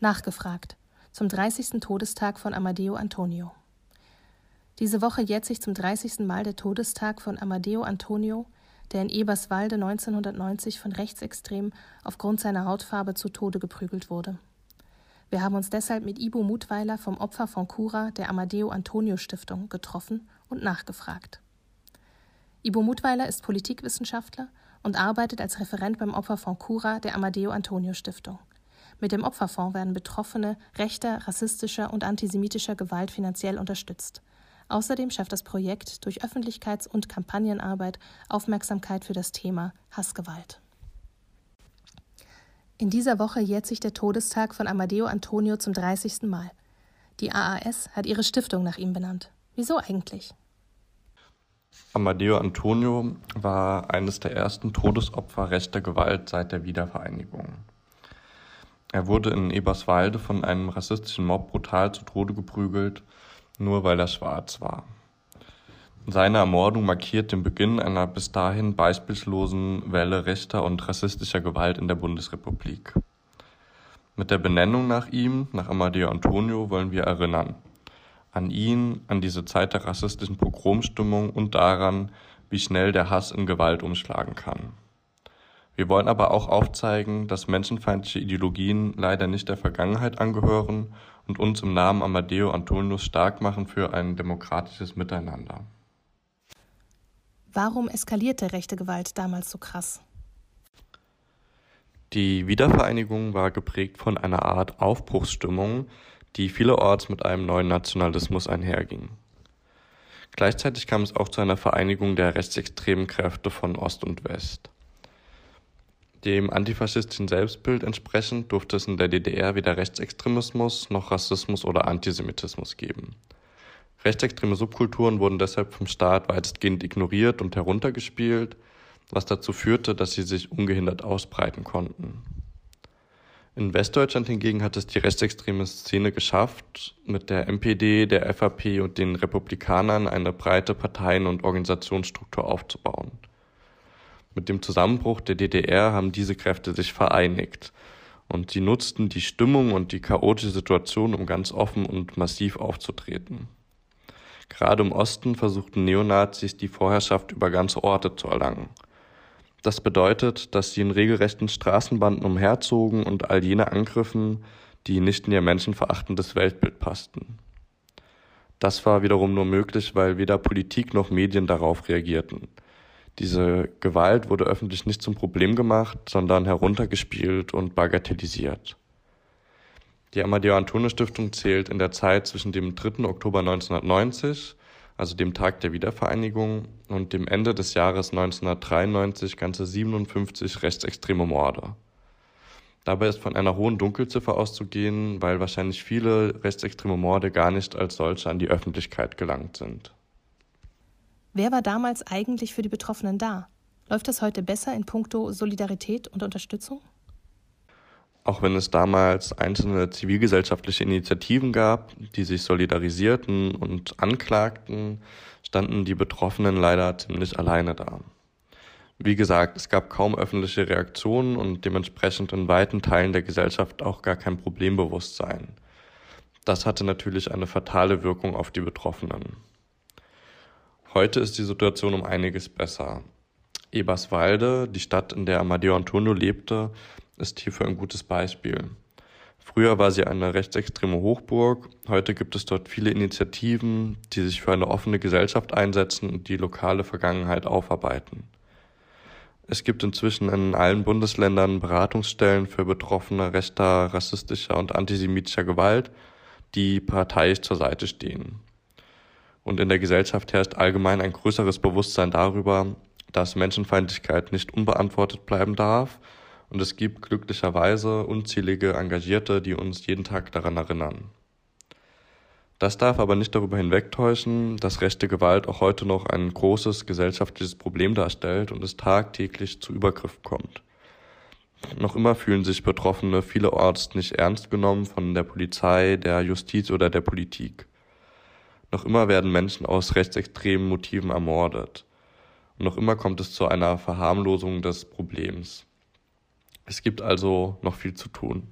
Nachgefragt zum 30. Todestag von Amadeo Antonio. Diese Woche jährt sich zum 30. Mal der Todestag von Amadeo Antonio, der in Eberswalde 1990 von Rechtsextremen aufgrund seiner Hautfarbe zu Tode geprügelt wurde. Wir haben uns deshalb mit Ibo Mutweiler vom Opfer von Cura der Amadeo Antonio Stiftung getroffen und nachgefragt. Ibo Mutweiler ist Politikwissenschaftler und arbeitet als Referent beim Opferfonds Cura der Amadeo Antonio Stiftung. Mit dem Opferfonds werden Betroffene rechter, rassistischer und antisemitischer Gewalt finanziell unterstützt. Außerdem schafft das Projekt durch Öffentlichkeits- und Kampagnenarbeit Aufmerksamkeit für das Thema Hassgewalt. In dieser Woche jährt sich der Todestag von Amadeo Antonio zum 30. Mal. Die AAS hat ihre Stiftung nach ihm benannt. Wieso eigentlich? Amadeo Antonio war eines der ersten Todesopfer rechter Gewalt seit der Wiedervereinigung. Er wurde in Eberswalde von einem rassistischen Mob brutal zu Tode geprügelt, nur weil er schwarz war. Seine Ermordung markiert den Beginn einer bis dahin beispielslosen Welle rechter und rassistischer Gewalt in der Bundesrepublik. Mit der Benennung nach ihm, nach Amadeo Antonio, wollen wir erinnern. An ihn, an diese Zeit der rassistischen Pogromstimmung und daran, wie schnell der Hass in Gewalt umschlagen kann. Wir wollen aber auch aufzeigen, dass menschenfeindliche Ideologien leider nicht der Vergangenheit angehören und uns im Namen Amadeo Antonius stark machen für ein demokratisches Miteinander. Warum eskalierte rechte Gewalt damals so krass? Die Wiedervereinigung war geprägt von einer Art Aufbruchsstimmung, die vielerorts mit einem neuen Nationalismus einherging. Gleichzeitig kam es auch zu einer Vereinigung der rechtsextremen Kräfte von Ost und West. Dem antifaschistischen Selbstbild entsprechend durfte es in der DDR weder Rechtsextremismus noch Rassismus oder Antisemitismus geben. Rechtsextreme Subkulturen wurden deshalb vom Staat weitestgehend ignoriert und heruntergespielt, was dazu führte, dass sie sich ungehindert ausbreiten konnten. In Westdeutschland hingegen hat es die rechtsextreme Szene geschafft, mit der MPD, der FAP und den Republikanern eine breite Parteien- und Organisationsstruktur aufzubauen. Mit dem Zusammenbruch der DDR haben diese Kräfte sich vereinigt und sie nutzten die Stimmung und die chaotische Situation, um ganz offen und massiv aufzutreten. Gerade im Osten versuchten Neonazis die Vorherrschaft über ganze Orte zu erlangen. Das bedeutet, dass sie in regelrechten Straßenbanden umherzogen und all jene angriffen, die nicht in ihr menschenverachtendes Weltbild passten. Das war wiederum nur möglich, weil weder Politik noch Medien darauf reagierten. Diese Gewalt wurde öffentlich nicht zum Problem gemacht, sondern heruntergespielt und bagatellisiert. Die Amadeo Antonio Stiftung zählt in der Zeit zwischen dem 3. Oktober 1990, also dem Tag der Wiedervereinigung, und dem Ende des Jahres 1993 ganze 57 rechtsextreme Morde. Dabei ist von einer hohen Dunkelziffer auszugehen, weil wahrscheinlich viele rechtsextreme Morde gar nicht als solche an die Öffentlichkeit gelangt sind. Wer war damals eigentlich für die Betroffenen da? Läuft das heute besser in puncto Solidarität und Unterstützung? Auch wenn es damals einzelne zivilgesellschaftliche Initiativen gab, die sich solidarisierten und anklagten, standen die Betroffenen leider ziemlich alleine da. Wie gesagt, es gab kaum öffentliche Reaktionen und dementsprechend in weiten Teilen der Gesellschaft auch gar kein Problembewusstsein. Das hatte natürlich eine fatale Wirkung auf die Betroffenen. Heute ist die Situation um einiges besser. Eberswalde, die Stadt, in der Amadeo Antonio lebte, ist hierfür ein gutes Beispiel. Früher war sie eine rechtsextreme Hochburg, heute gibt es dort viele Initiativen, die sich für eine offene Gesellschaft einsetzen und die lokale Vergangenheit aufarbeiten. Es gibt inzwischen in allen Bundesländern Beratungsstellen für Betroffene rechter, rassistischer und antisemitischer Gewalt, die parteiisch zur Seite stehen. Und in der Gesellschaft herrscht allgemein ein größeres Bewusstsein darüber, dass Menschenfeindlichkeit nicht unbeantwortet bleiben darf und es gibt glücklicherweise unzählige Engagierte, die uns jeden Tag daran erinnern. Das darf aber nicht darüber hinwegtäuschen, dass rechte Gewalt auch heute noch ein großes gesellschaftliches Problem darstellt und es tagtäglich zu Übergriffen kommt. Noch immer fühlen sich Betroffene vielerorts nicht ernst genommen von der Polizei, der Justiz oder der Politik. Noch immer werden Menschen aus rechtsextremen Motiven ermordet. Und noch immer kommt es zu einer Verharmlosung des Problems. Es gibt also noch viel zu tun.